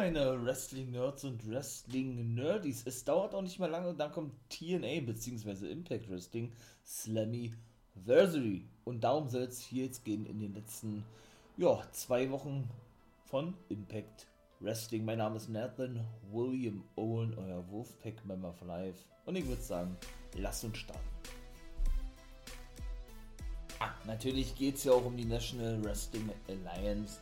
meine Wrestling-Nerds und Wrestling-Nerdies. Es dauert auch nicht mehr lange und dann kommt TNA bzw. Impact Wrestling Slammy Versary. Und darum soll es hier jetzt gehen in den letzten ja, zwei Wochen von Impact Wrestling. Mein Name ist Nathan William Owen, euer Wolfpack-Member for Life. Und ich würde sagen, lasst uns starten. Ah, natürlich geht es ja auch um die National Wrestling Alliance.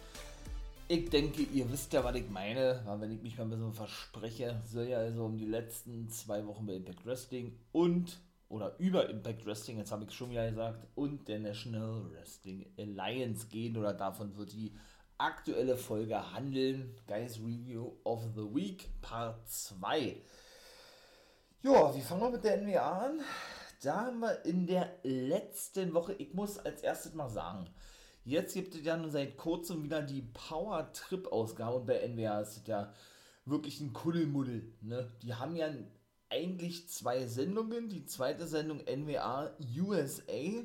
Ich denke, ihr wisst ja, was ich meine, weil wenn ich mich mal ein bisschen verspreche, soll ja also um die letzten zwei Wochen bei Impact Wrestling und oder über Impact Wrestling, jetzt habe ich schon wieder gesagt, und der National Wrestling Alliance gehen oder davon wird die aktuelle Folge handeln. Guys Review of the Week Part 2. Ja, wie fangen wir mit der NWA an? Da haben wir in der letzten Woche, ich muss als erstes mal sagen, jetzt gibt es ja nun seit kurzem wieder die Power Trip Ausgabe bei NWA ist es ja wirklich ein Kuddelmuddel. Ne? Die haben ja eigentlich zwei Sendungen. Die zweite Sendung NWA USA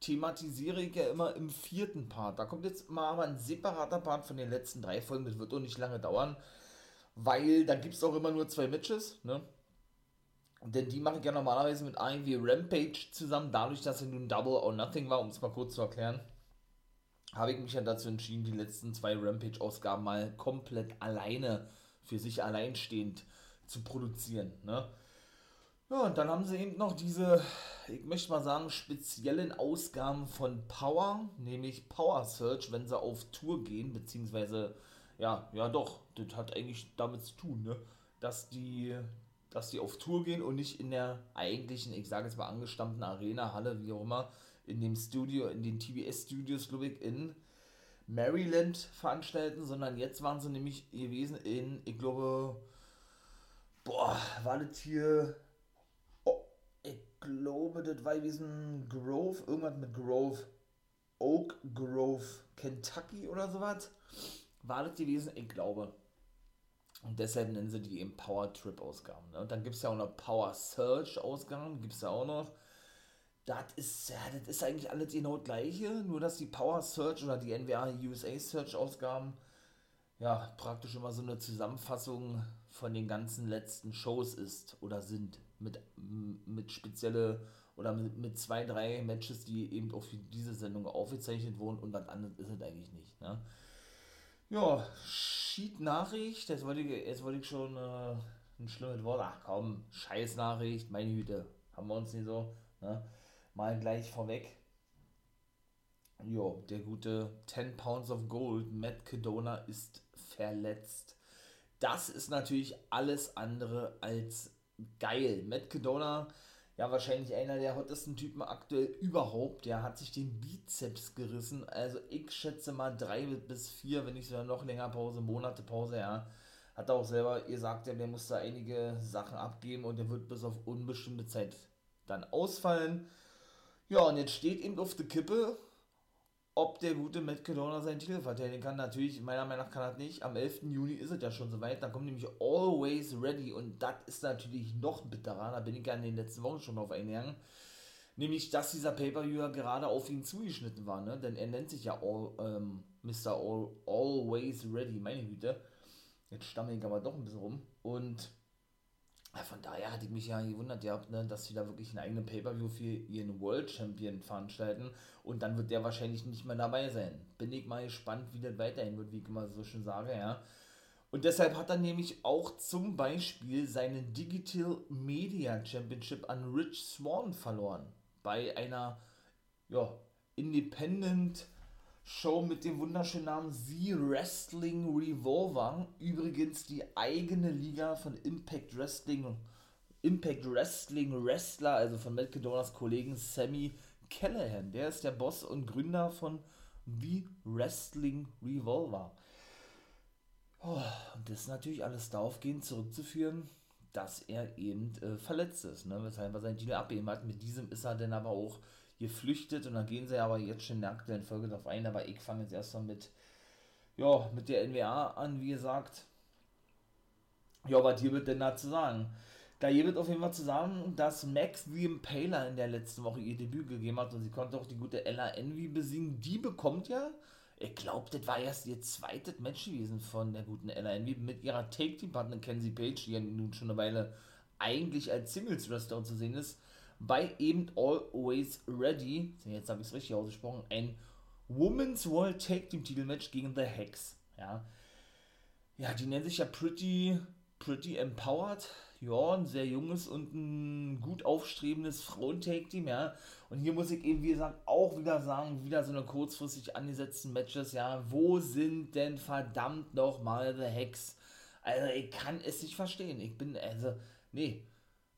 thematisiere ich ja immer im vierten Part. Da kommt jetzt mal aber ein separater Part von den letzten drei Folgen. Das wird auch nicht lange dauern, weil da gibt es auch immer nur zwei Matches. Ne? Denn die mache ich ja normalerweise mit AEW Rampage zusammen. Dadurch, dass er nun Double or Nothing war, um es mal kurz zu erklären, habe ich mich ja dazu entschieden, die letzten zwei Rampage-Ausgaben mal komplett alleine, für sich alleinstehend zu produzieren. Ne? Ja, und dann haben sie eben noch diese, ich möchte mal sagen, speziellen Ausgaben von Power, nämlich Power Search, wenn sie auf Tour gehen, beziehungsweise, ja, ja doch, das hat eigentlich damit zu tun, ne? dass die, dass die auf Tour gehen und nicht in der eigentlichen, ich sage jetzt mal angestammten Arena, Halle, wie auch immer, in dem Studio, in den TBS-Studios, glaube ich, in Maryland veranstalten, sondern jetzt waren sie nämlich gewesen in, ich glaube, boah, war das hier glaube, das war gewesen Grove, irgendwas mit Grove, Oak Grove, Kentucky oder sowas. War das gewesen? Ich glaube. Und deshalb nennen sie die eben Power Trip Ausgaben. Ne? Und dann gibt es ja auch noch Power Search Ausgaben, gibt es ja auch noch. Das ist, ja, das ist eigentlich alles genau gleiche, nur dass die Power Search oder die NWA USA Search Ausgaben ja praktisch immer so eine Zusammenfassung von den ganzen letzten Shows ist oder sind mit, mit spezielle oder mit, mit zwei, drei Matches, die eben auch für diese Sendung aufgezeichnet wurden und was anderes ist es eigentlich nicht. Ne? Ja, Sheet-Nachricht, jetzt wollte ich, jetzt wollte ich schon äh, ein schlimmes Wort, ach komm, Scheiß-Nachricht, meine Güte, haben wir uns nicht so, ne? Mal gleich vorweg. Jo, der gute 10 Pounds of Gold, Matt Kedona, ist verletzt. Das ist natürlich alles andere als geil. Matt Kedona, ja, wahrscheinlich einer der hottesten Typen aktuell überhaupt. Der hat sich den Bizeps gerissen. Also ich schätze mal drei bis vier, wenn nicht sogar noch länger Pause, Monate Pause, ja. Hat auch selber gesagt, der musste einige Sachen abgeben und der wird bis auf unbestimmte Zeit dann ausfallen. Ja, und jetzt steht eben auf der Kippe, ob der gute Matt Cadona seinen Titel verteidigen kann. Natürlich, meiner Meinung nach kann er nicht. Am 11. Juni ist es ja schon soweit. Da kommt nämlich Always Ready und das ist natürlich noch bitterer. Da bin ich ja in den letzten Wochen schon drauf eingegangen. Nämlich, dass dieser Pay-Per-View gerade auf ihn zugeschnitten war. Ne? Denn er nennt sich ja All, ähm, Mr. All, Always Ready. Meine Güte. Jetzt stamme ich aber doch ein bisschen rum. Und ja, von daher hatte ich mich ja gewundert, ja, ne, dass sie da wirklich einen eigenen Pay-Per-View für ihren World Champion veranstalten und dann wird der wahrscheinlich nicht mehr dabei sein. Bin ich mal gespannt, wie das weiterhin wird, wie ich immer so schön sage, ja. Und deshalb hat er nämlich auch zum Beispiel seinen Digital Media Championship an Rich Swan verloren. Bei einer ja, Independent Show mit dem wunderschönen Namen The Wrestling Revolver. Übrigens die eigene Liga von Impact Wrestling. Impact Wrestling Wrestler, also von Matt Kedonas Kollegen Sammy Callahan. Der ist der Boss und Gründer von The Wrestling Revolver. Oh, und das ist natürlich alles darauf gehend zurückzuführen, dass er eben äh, verletzt ist, ne? weshalb er seinen Titel abgeben hat. Mit diesem ist er dann aber auch geflüchtet und dann gehen sie aber jetzt schon in der aktuellen Folge darauf ein, aber ich fange jetzt erstmal mit, ja, mit der NWA an, wie gesagt. Ja, was hier wird denn da zu sagen? Da hier wird auf jeden Fall zu sagen, dass Max the Impaler in der letzten Woche ihr Debüt gegeben hat und sie konnte auch die gute Ella Envy besiegen. Die bekommt ja ich glaube, das war erst ihr zweites Match gewesen von der guten Ella Envy mit ihrer Take-Team-Partnerin Kenzie Page, die ja nun schon eine Weile eigentlich als Singles-Wrestler zu sehen ist, bei eben Always Ready, jetzt habe ich es richtig ausgesprochen, ein Women's World Tag Team Titelmatch gegen The Hex. Ja. ja, die nennen sich ja Pretty, Pretty Empowered. Ja, ein sehr junges und ein gut aufstrebendes Frauen-Tag-Team, ja. Und hier muss ich eben, wie gesagt, auch wieder sagen, wieder so eine kurzfristig angesetzten Matches, ja. Wo sind denn verdammt nochmal The Hex? Also, ich kann es nicht verstehen. Ich bin, also, nee.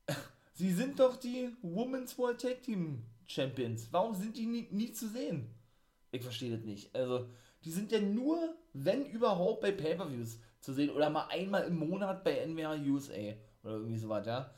Sie sind doch die Women's World Tag Team Champions. Warum sind die nie, nie zu sehen? Ich verstehe das nicht. Also, die sind ja nur, wenn überhaupt, bei Pay-Per-Views zu sehen. Oder mal einmal im Monat bei NWA USA. Oder irgendwie sowas, ja.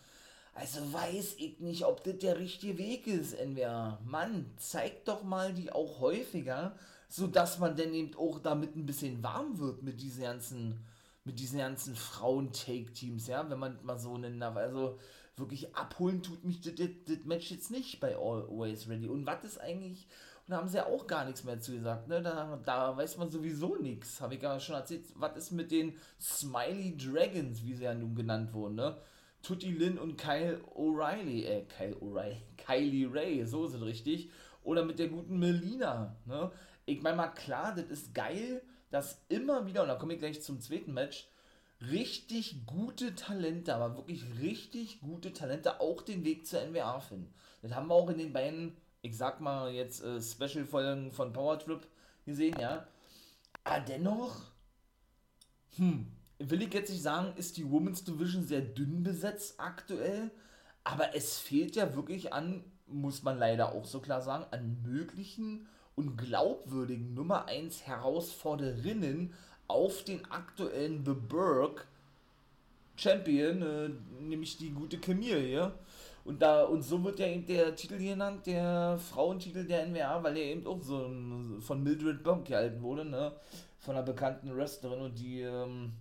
Also weiß ich nicht, ob das der richtige Weg ist, NWA. Mann, zeigt doch mal die auch häufiger, sodass man dann eben auch damit ein bisschen warm wird mit diesen ganzen, mit diesen ganzen Frauen-Take-Teams, ja, wenn man mal so nennen darf. Also wirklich abholen tut mich das, das, das Match jetzt nicht bei Always Ready. Und was ist eigentlich da haben sie ja auch gar nichts mehr zu gesagt. Ne? Da, da weiß man sowieso nichts. Habe ich ja schon erzählt. Was ist mit den Smiley Dragons, wie sie ja nun genannt wurden? Ne? Tutti Lynn und Kyle O'Reilly. Äh, Kyle O'Reilly. Kylie Ray, so es richtig. Oder mit der guten Melina. Ne? Ich meine mal, klar, das ist geil, dass immer wieder, und da komme ich gleich zum zweiten Match, richtig gute Talente, aber wirklich richtig gute Talente auch den Weg zur NWA finden. Das haben wir auch in den beiden ich sag mal jetzt äh, Special-Folgen von Power Trip gesehen, ja. Aber dennoch, hm, will ich jetzt nicht sagen, ist die Women's Division sehr dünn besetzt aktuell, aber es fehlt ja wirklich an, muss man leider auch so klar sagen, an möglichen und glaubwürdigen Nummer 1 Herausforderinnen auf den aktuellen The Burg Champion, äh, nämlich die gute Camille und da, und so wird ja eben der Titel hier genannt, der Frauentitel der NWA, weil er eben auch so von Mildred Bonk gehalten wurde, ne? Von einer bekannten Wrestlerin und die, ähm,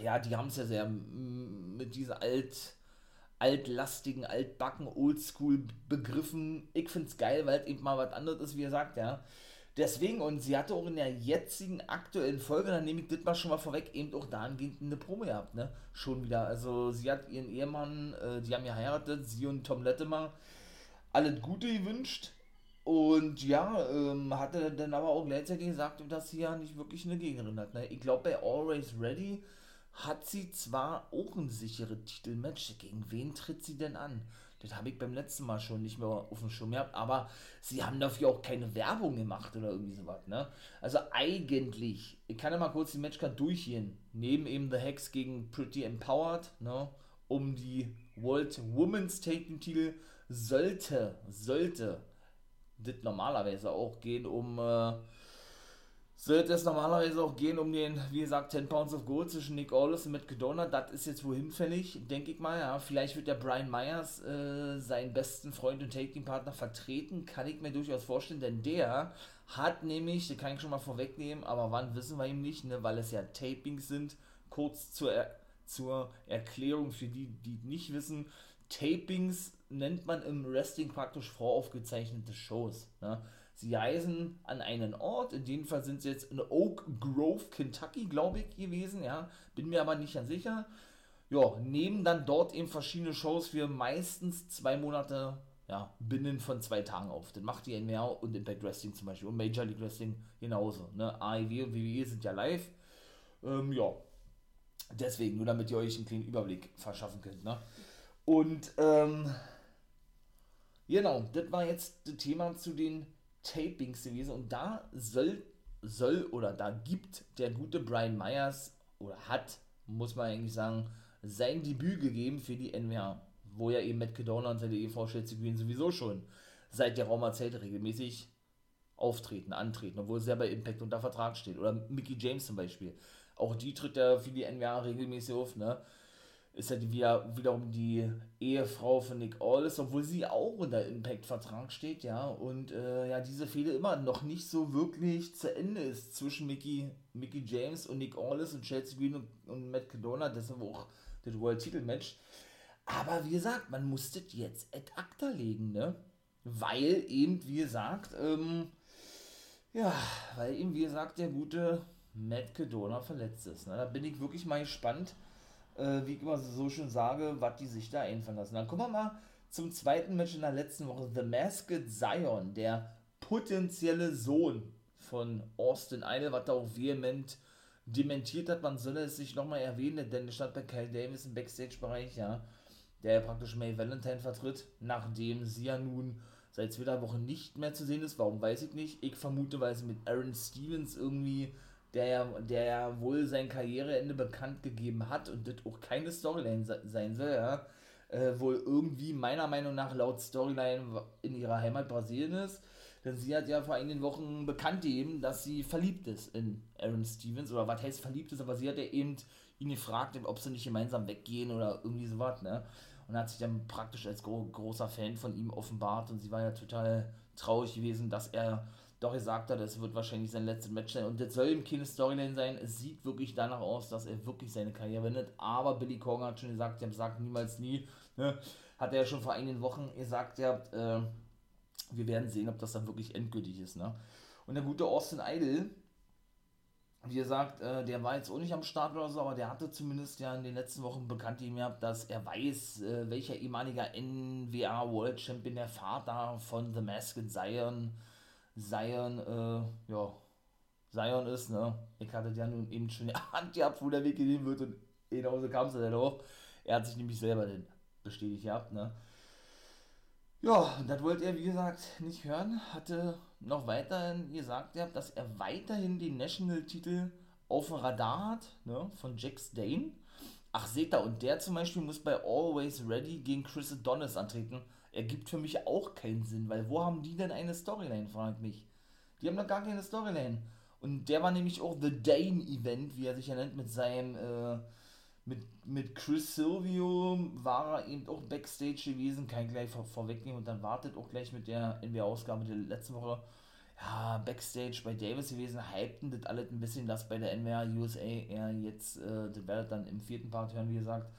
ja, die haben es ja sehr mit diesen alt, altlastigen, altbacken, oldschool Begriffen. Ich find's geil, weil es eben mal was anderes ist, wie er sagt, ja. Deswegen, und sie hatte auch in der jetzigen aktuellen Folge, dann nehme ich das mal schon mal vorweg, eben auch dahingehend eine Promo gehabt, ne? Schon wieder. Also sie hat ihren Ehemann, äh, die haben ja heiratet, sie und Tom Lettemer, alles Gute gewünscht. Und ja, ähm, hatte dann aber auch gleichzeitig gesagt, dass sie ja nicht wirklich eine Gegnerin hat. Ne? Ich glaube, bei Always Ready hat sie zwar auch ein sicheres Titelmatch. Gegen wen tritt sie denn an? Das habe ich beim letzten Mal schon nicht mehr auf dem Schirm gehabt, aber sie haben dafür auch keine Werbung gemacht oder irgendwie sowas, ne? Also eigentlich, ich kann ja mal kurz die Matchcard durchgehen. Neben eben The Hex gegen Pretty Empowered, ne? Um die World Women's Taking Titel sollte, sollte das normalerweise auch gehen um äh, sollte es normalerweise auch gehen um den, wie gesagt, 10 Pounds of Gold zwischen Nick Aldis und Matt Cadona. Das ist jetzt wohl hinfällig, denke ich mal. Ja. Vielleicht wird der Brian Myers äh, seinen besten Freund und Taking-Partner vertreten. Kann ich mir durchaus vorstellen, denn der hat nämlich, das kann ich schon mal vorwegnehmen, aber wann wissen wir ihm nicht, ne, weil es ja Tapings sind. Kurz zur, er zur Erklärung für die, die nicht wissen. Tapings nennt man im Wrestling praktisch voraufgezeichnete Shows. Ne? Sie reisen an einen Ort, in dem Fall sind sie jetzt in Oak Grove, Kentucky, glaube ich, gewesen, ja, bin mir aber nicht ganz sicher. Ja, nehmen dann dort eben verschiedene Shows für meistens zwei Monate, ja, binnen von zwei Tagen auf. Das macht die NWA und Impact Wrestling zum Beispiel und Major League Wrestling genauso. Ne? AEW und WWE sind ja live. Ähm, ja, deswegen, nur damit ihr euch einen kleinen Überblick verschaffen könnt. Ne? Und, ähm, genau, das war jetzt das Thema zu den Tapings gewesen und da soll, soll oder da gibt der gute Brian Myers oder hat, muss man eigentlich sagen, sein Debüt gegeben für die NWA, wo ja eben Matt Cadona und seine Chelsea Green sowieso schon seit der Raumerzeit regelmäßig auftreten, antreten, obwohl sie ja bei Impact unter Vertrag steht. Oder Mickey James zum Beispiel. Auch die tritt ja für die NWA regelmäßig auf, ne? Ist ja die, wieder, wiederum die Ehefrau von Nick Aldis, obwohl sie auch unter Impact-Vertrag steht, ja, und äh, ja, diese Fehde immer noch nicht so wirklich zu Ende ist zwischen Mickey, Mickey James und Nick Aldis und Chelsea Green und, und Matt Cadona, deshalb auch das World-Titel-Match. Aber wie gesagt, man musste jetzt ad acta legen, ne? Weil eben, wie gesagt, ähm, Ja, weil ihm, wie gesagt, der gute Matt Kedona verletzt ist. Ne? Da bin ich wirklich mal gespannt, äh, wie ich immer so schön sage, was die sich da einfallen lassen. Dann kommen wir mal zum zweiten Match in der letzten Woche. The Masked Zion, der potenzielle Sohn von Austin Idol, was da auch vehement dementiert hat, man solle es sich nochmal erwähnen, denn es stand bei Kyle Davis im Backstage-Bereich, ja, der ja praktisch May Valentine vertritt, nachdem sie ja nun seit zwei Wochen nicht mehr zu sehen ist. Warum weiß ich nicht. Ich vermute, weil sie mit Aaron Stevens irgendwie, der ja, der ja wohl sein Karriereende bekannt gegeben hat und das auch keine Storyline sein soll, ja, äh, wohl irgendwie meiner Meinung nach laut Storyline in ihrer Heimat Brasilien ist. Denn sie hat ja vor einigen Wochen bekannt gegeben, dass sie verliebt ist in Aaron Stevens. Oder was heißt verliebt ist, aber sie hat ja eben ihn gefragt, ob sie nicht gemeinsam weggehen oder irgendwie sowas, ne? Und hat sich dann praktisch als gro großer Fan von ihm offenbart und sie war ja total traurig gewesen, dass er doch gesagt hat, es wird wahrscheinlich sein letztes Match sein und das soll ihm keine Storyline sein. Es sieht wirklich danach aus, dass er wirklich seine Karriere wendet. Aber Billy Corgan hat schon gesagt, er sagt niemals nie. Ne? Hat er ja schon vor einigen Wochen gesagt, ja, äh, wir werden sehen, ob das dann wirklich endgültig ist. Ne? Und der gute Austin Idol, wie gesagt, äh, der war jetzt auch nicht am Start oder so, aber der hatte zumindest ja in den letzten Wochen bekannt gehabt, dass er weiß, äh, welcher ehemaliger NWA World Champion der Vater von The Masked Zion, Zion, äh, ja, Zion ist, ne? Ich hatte ja nun eben schon die Hand gehabt, wo der Weg gehen wird und genauso kam es dann auch. Er hat sich nämlich selber denn bestätigt gehabt, ne? Ja, das wollte er, wie gesagt, nicht hören. Hatte noch weiterhin gesagt, dass er weiterhin den National-Titel auf dem Radar hat, ne, von Jack Dane. Ach, seht ihr, und der zum Beispiel muss bei Always Ready gegen Chris Adonis antreten. Ergibt für mich auch keinen Sinn, weil wo haben die denn eine Storyline, fragt mich. Die haben doch gar keine Storyline. Und der war nämlich auch The Dane Event, wie er sich ja nennt, mit seinem äh, mit, mit Chris Silvio war er eben auch Backstage gewesen, kann ich gleich vor, vorwegnehmen und dann wartet auch gleich mit der NBA-Ausgabe der letzten Woche. Ja, Backstage bei Davis gewesen, hypten das alles ein bisschen, dass bei der NBA USA er jetzt, äh, das werdet dann im vierten Part hören, wie gesagt,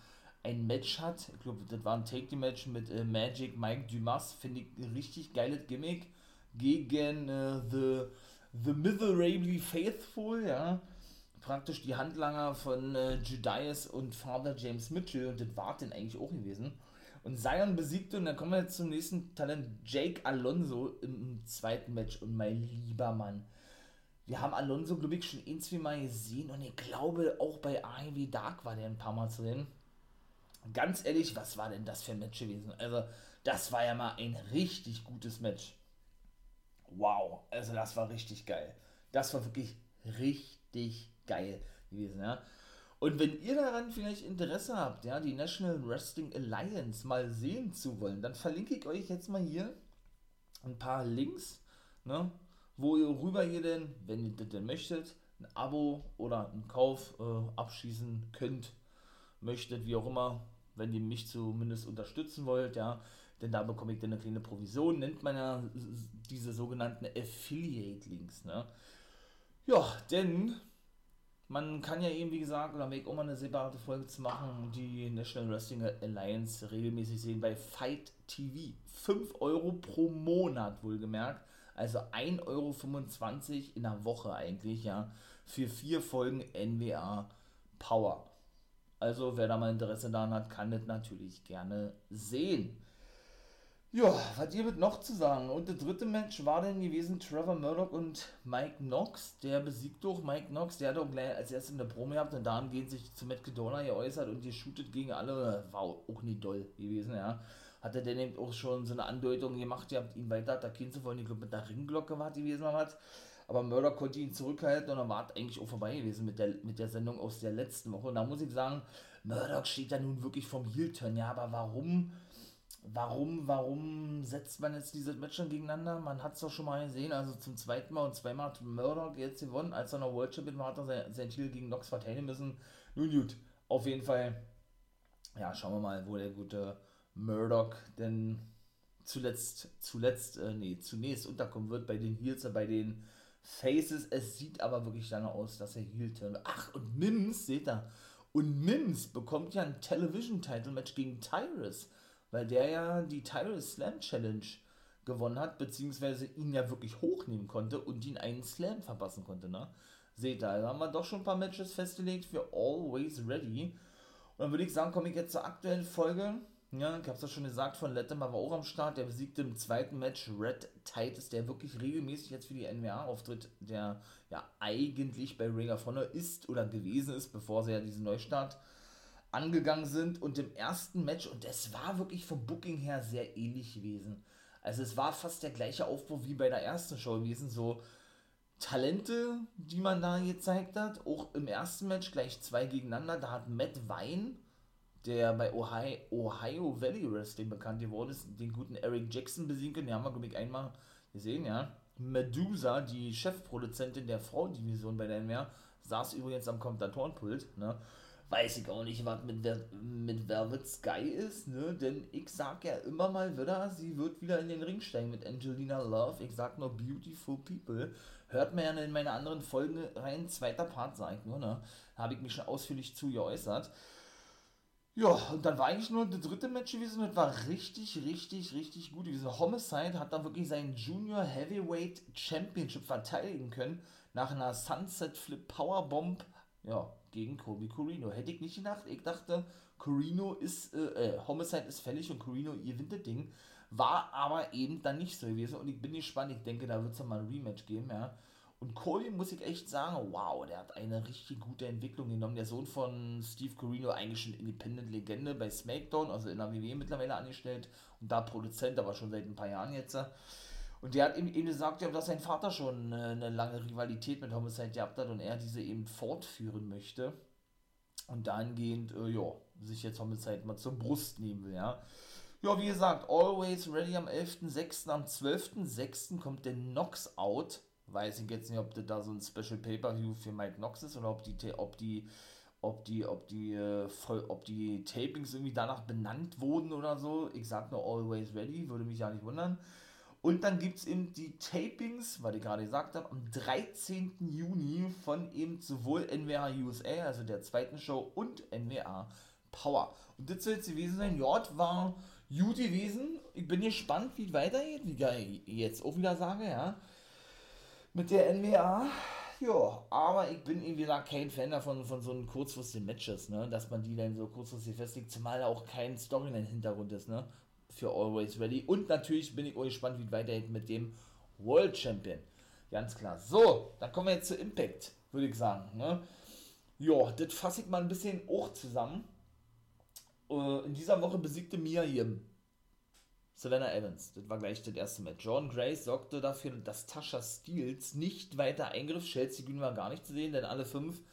ein Match hat. Ich glaube, das war ein Take-The-Match mit äh, Magic Mike Dumas, finde ich ein richtig geiles Gimmick gegen äh, The, The Miserably Faithful, ja praktisch die Handlanger von äh, Judas und Father James Mitchell und das war denn eigentlich auch gewesen. Und Zion besiegte, und dann kommen wir jetzt zum nächsten Talent, Jake Alonso im, zweiten Match. Und mein lieber Mann, wir haben Alonso, glaube ich, schon ein, zwei Mal gesehen und ich glaube, auch bei AEW Dark war der ein paar Mal zu sehen. Ganz ehrlich, was war denn das für ein Match gewesen? Also, das war ja mal ein richtig gutes Match. Wow, also das war richtig geil. Das war wirklich richtig geil gewesen, ja. Und wenn ihr daran vielleicht Interesse habt, ja, die National Wrestling Alliance mal sehen zu wollen, dann verlinke ich euch jetzt mal hier ein paar Links, ne, wo ihr rüber ihr denn, wenn ihr das denn möchtet, ein Abo oder einen Kauf äh, abschließen könnt, möchtet, wie auch immer, wenn ihr mich zumindest unterstützen wollt, ja, denn da bekomme ich dann eine kleine Provision, nennt man ja diese sogenannten Affiliate-Links, ne. Ja, denn man kann ja eben, wie gesagt, oder weg, um eine separate Folge zu machen, die National Wrestling Alliance regelmäßig sehen bei Fight TV. 5 Euro pro Monat, wohlgemerkt. Also 1,25 Euro in der Woche eigentlich, ja. Für vier Folgen NWA Power. Also wer da mal Interesse daran hat, kann das natürlich gerne sehen. Ja, was ihr mit noch zu sagen? Und das dritte Match war dann gewesen Trevor Murdoch und Mike Knox. Der besiegt doch Mike Knox. Der hat auch gleich als erstes in der Promo gehabt und dann geht sich zu Matt Cadona geäußert und die shootet gegen alle. War auch nicht doll gewesen, ja. Hat er denn eben auch schon so eine Andeutung gemacht, ihr habt ihn weiter attackieren zu wollen. Ich glaube, mit der Ringglocke war gewesen oder was. Aber Murdoch konnte ihn zurückhalten und dann war eigentlich auch vorbei gewesen mit der, mit der Sendung aus der letzten Woche. Und da muss ich sagen, Murdoch steht da nun wirklich vom Heel-Turn. Ja, aber warum? warum, warum setzt man jetzt diese Match schon gegeneinander? Man hat es doch schon mal gesehen, also zum zweiten Mal und zweimal hat Murdoch jetzt gewonnen. Als er noch World Champion war, hat er sein, Titel gegen Nox verteidigen müssen. Nun gut, auf jeden Fall, ja, schauen wir mal, wo der gute Murdoch denn zuletzt, zuletzt, äh, nee, zunächst unterkommen wird bei den Heels, bei den Faces. Es sieht aber wirklich danach aus, dass er Heel turn Ach, und Mims, seht ihr, und Mims bekommt ja ein Television-Title-Match gegen Tyrus weil der ja die Title Slam Challenge gewonnen hat, beziehungsweise ihn ja wirklich hochnehmen konnte und ihn einen Slam verpassen konnte, ne? Seht ihr, da haben wir doch schon ein paar Matches festgelegt für Always Ready. Und dann würde ich sagen, komme ich jetzt zur aktuellen Folge. Ja, ich habe es ja schon gesagt, von Latimer war auch am Start. Der besiegte im zweiten Match Red Titus, der wirklich regelmäßig jetzt für die NWA auftritt, der ja eigentlich bei Ring of Honor ist oder gewesen ist, bevor sie ja diesen Neustart angegangen sind. Und im ersten Match, und es war wirklich vom Booking her sehr ähnlich gewesen. Also es war fast der gleiche Aufbau wie bei der ersten Show gewesen. So Talente, die man da gezeigt hat. Auch im ersten Match gleich zwei gegeneinander. Da hat Matt Wein, der bei Ohio, Ohio Valley Wrestling bekannt geworden ist, den guten Eric Jackson besiegen können. Den haben wir, glaube ich, einmal gesehen, ja. Medusa, die Chefproduzentin der Frauendivision bei der NWR, saß übrigens am Kommentatorenpult, ne? weiß ich auch nicht, was mit, mit Velvet Sky ist, ne? Denn ich sag ja immer mal wieder, sie wird wieder in den Ring steigen mit Angelina Love. Ich sag nur Beautiful People. Hört mir ja in meine anderen Folgen rein, zweiter Part, sag ich nur, ne? Habe ich mich schon ausführlich zu geäußert. Ja, und dann war eigentlich nur das dritte Match gewesen und war richtig, richtig, richtig gut gewesen. Homicide hat dann wirklich seinen Junior Heavyweight Championship verteidigen können nach einer Sunset Flip Powerbomb, ja, gegen Kobe Corino. Hätte ich nicht gedacht. Ich dachte, Corino ist, äh, äh, Homicide ist fällig und Corino gewinnt das Ding. War aber eben dann nicht so gewesen und ich bin gespannt. Ich denke, da wird es mal ein Rematch geben, ja. Und Colby muss ich echt sagen, wow, der hat eine richtig gute Entwicklung genommen. Der Sohn von Steve Corino, eigentlich schon Independent-Legende bei SmackDown, also in der WWE mittlerweile angestellt und da Produzent, aber schon seit ein paar Jahren jetzt. Und der hat ihm eben gesagt, dass sein Vater schon eine lange Rivalität mit Homicide gehabt hat und er diese eben fortführen möchte. Und dahingehend, äh, ja, sich jetzt Homicide mal zur Brust nehmen will, ja. Ja, wie gesagt, Always Ready am 11.06. Am 12.06. kommt der Knox Out. Weiß ich jetzt nicht, ob das da so ein Special Pay-Per-View für Mike Knox ist oder ob die, ob die, ob die, ob die, äh, ob die Tapings irgendwie danach benannt wurden oder so. Ich sag nur Always Ready, würde mich ja nicht wundern. Und dann gibt es eben die Tapings, was ich gerade gesagt habe, am 13. Juni von eben sowohl NWA USA, also der zweiten Show, und NWA Power. Und das soll jetzt gewesen sein. Ja, war gut gewesen. Ich bin gespannt, wie es weitergeht, wie ich jetzt auch wieder sage, ja. Mit der NWA. Ja, aber ich bin, wie gesagt, kein Fan davon, von so einen kurzfristigen Matches, ne, dass man die dann so kurzfristig festlegt, zumal auch kein Storyline-Hintergrund ist, ne, für Always Ready. Und natürlich bin ich auch gespannt, wie es weitergeht mit dem World Champion. Ganz klar. So, dann kommen wir jetzt zu Impact, würde ich sagen, ne. Ja, das fasse ich mal ein bisschen auch zusammen. Uh, in dieser Woche besiegte Mia Yim Savannah Evans. Das war gleich das erste Match. Jordan Grace sorgte dafür, dass Tasha Steels nicht weiter eingriff. Chelsea Green war gar nicht zu sehen, denn alle fünf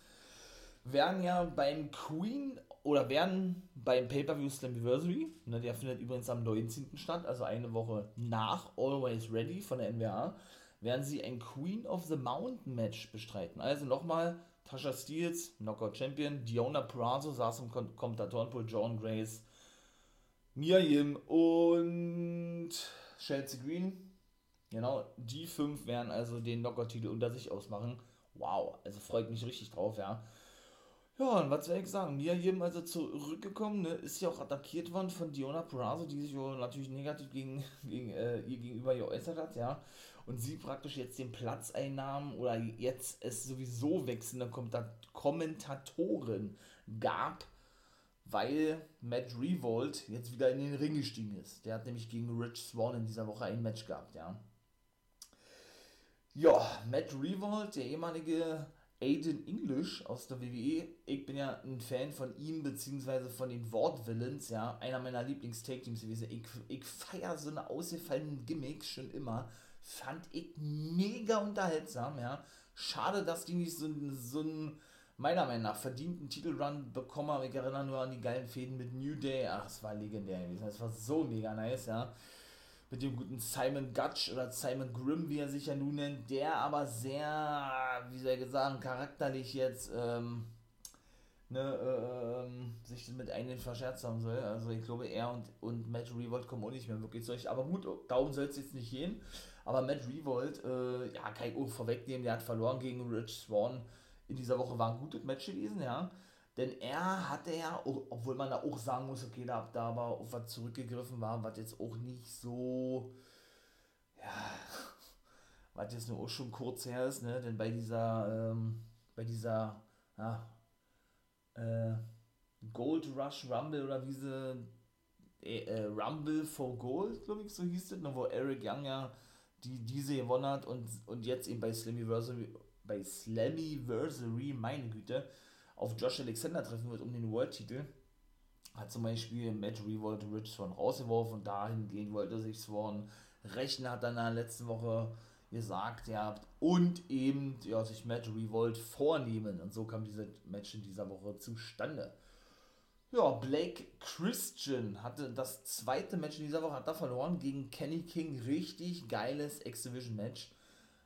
werden ja beim Queen oder werden beim Pay-Per-View Slammiversary, ne, der findet übrigens am 19. statt, also eine Woche nach Always Ready von der NWA, werden sie ein Queen of the Mountain Match bestreiten. Also nochmal, Tasha Steels, Knockout Champion, Diona Purrazzo saß im Kommentatorenpool, John Grace, Mia Yim und Chelsea Green. Genau, die fünf werden also den Knockout-Titel unter sich ausmachen. Wow, also freut mich richtig drauf, ja. Ja, und was soll ich sagen? Mia Yim also zurückgekommen, ne, ist ja auch attackiert worden von Diona Purrazzo, die sich natürlich negativ gegen, gegen äh, ihr gegenüber geäußert hat, ja und sie praktisch jetzt den Platz einnahmen oder jetzt es sowieso wechselnde Kommentatoren gab, weil Matt Revolt jetzt wieder in den Ring gestiegen ist. Der hat nämlich gegen Rich Swan in dieser Woche ein Match gehabt, ja. Ja, Matt Revolt, der ehemalige Aiden English aus der WWE. Ich bin ja ein Fan von ihm, beziehungsweise von den Wortvillains, ja. Einer meiner Lieblings-Take-Teams gewesen. Ich, ich feiere so eine ausgefallenen Gimmicks schon immer fand ich mega unterhaltsam, ja. Schade, dass die nicht so, so einen, meiner Meinung nach, verdienten Titelrun bekommen haben. Ich erinnere nur an die geilen Fäden mit New Day. Ach, es war legendär gewesen. Es war so mega nice, ja. Mit dem guten Simon Gutsch oder Simon Grimm, wie er sich ja nun nennt, der aber sehr, wie soll ich sagen, charakterlich jetzt, ähm, ne, äh, ähm, sich mit einem verscherzt haben soll. Also ich glaube, er und, und Matt Revolt kommen auch nicht mehr wirklich durch. Aber gut, darum soll es jetzt nicht gehen. Aber Matt Revolt, äh, ja, kann ich auch vorwegnehmen, der hat verloren gegen Rich Swan. In dieser Woche war ein gutes Match gewesen, ja. Denn er hatte ja, obwohl man da auch sagen muss, okay, da, da aber auf was zurückgegriffen war, was jetzt auch nicht so ja, was jetzt nur auch schon kurz her ist, ne, denn bei dieser, ähm, bei dieser, ja, äh, Gold Rush Rumble oder wie sie, äh, äh Rumble for Gold, glaube ich, so hieß es, ne, wo Eric Young ja die diese gewonnen hat und, und jetzt eben bei Slammiversary, bei Slammiversary, meine Güte, auf Josh Alexander treffen wird um den World-Titel. Hat zum Beispiel Matt Revolt Rich von rausgeworfen und dahingehend wollte sich Swan rechnen, hat dann in der letzten Woche gesagt, ja, und eben ja, sich Matt Revolt vornehmen. Und so kam dieses Match in dieser Woche zustande. Ja, Blake Christian hatte das zweite Match in dieser Woche, hat da verloren gegen Kenny King. Richtig geiles X-Division-Match.